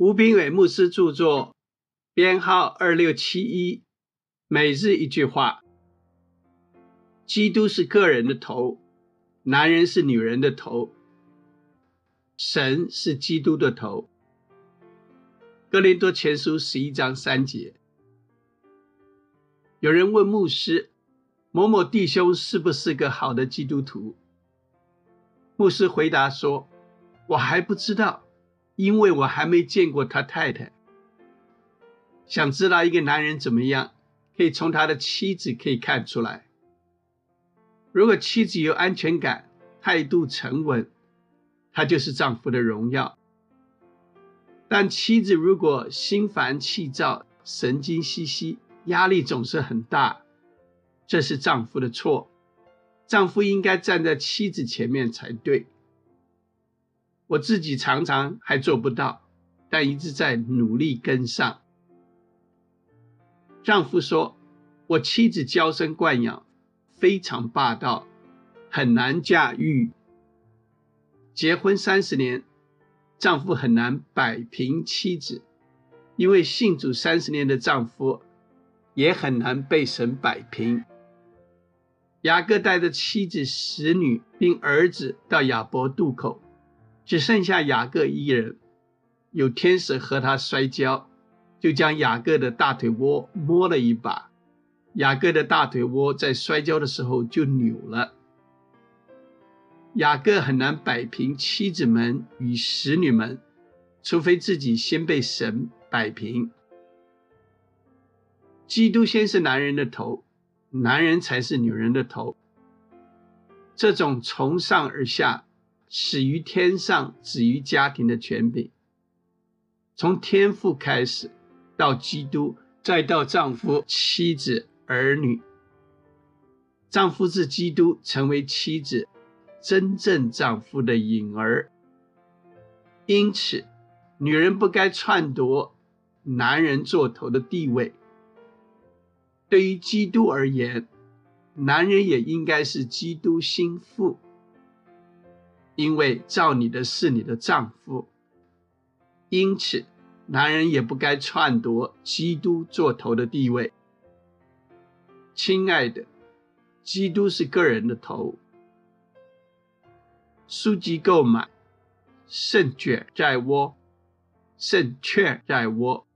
吴炳伟牧师著作，编号二六七一，每日一句话：基督是个人的头，男人是女人的头，神是基督的头。哥林多前书十一章三节。有人问牧师：某某弟兄是不是个好的基督徒？牧师回答说：“我还不知道。”因为我还没见过他太太，想知道一个男人怎么样，可以从他的妻子可以看出来。如果妻子有安全感、态度沉稳，他就是丈夫的荣耀。但妻子如果心烦气躁、神经兮兮、压力总是很大，这是丈夫的错。丈夫应该站在妻子前面才对。我自己常常还做不到，但一直在努力跟上。丈夫说：“我妻子娇生惯养，非常霸道，很难驾驭。结婚三十年，丈夫很难摆平妻子，因为信主三十年的丈夫也很难被神摆平。”雅各带着妻子、使女并儿子到亚伯渡口。只剩下雅各一人，有天使和他摔跤，就将雅各的大腿窝摸了一把，雅各的大腿窝在摔跤的时候就扭了。雅各很难摆平妻子们与使女们，除非自己先被神摆平。基督先是男人的头，男人才是女人的头。这种从上而下。始于天上，止于家庭的权柄，从天父开始，到基督，再到丈夫、妻子、儿女。丈夫是基督，成为妻子真正丈夫的影儿。因此，女人不该篡夺男人做头的地位。对于基督而言，男人也应该是基督心腹。因为造你的是你的丈夫，因此男人也不该篡夺基督做头的地位。亲爱的，基督是个人的头。书籍购买，胜券在握，胜券在握。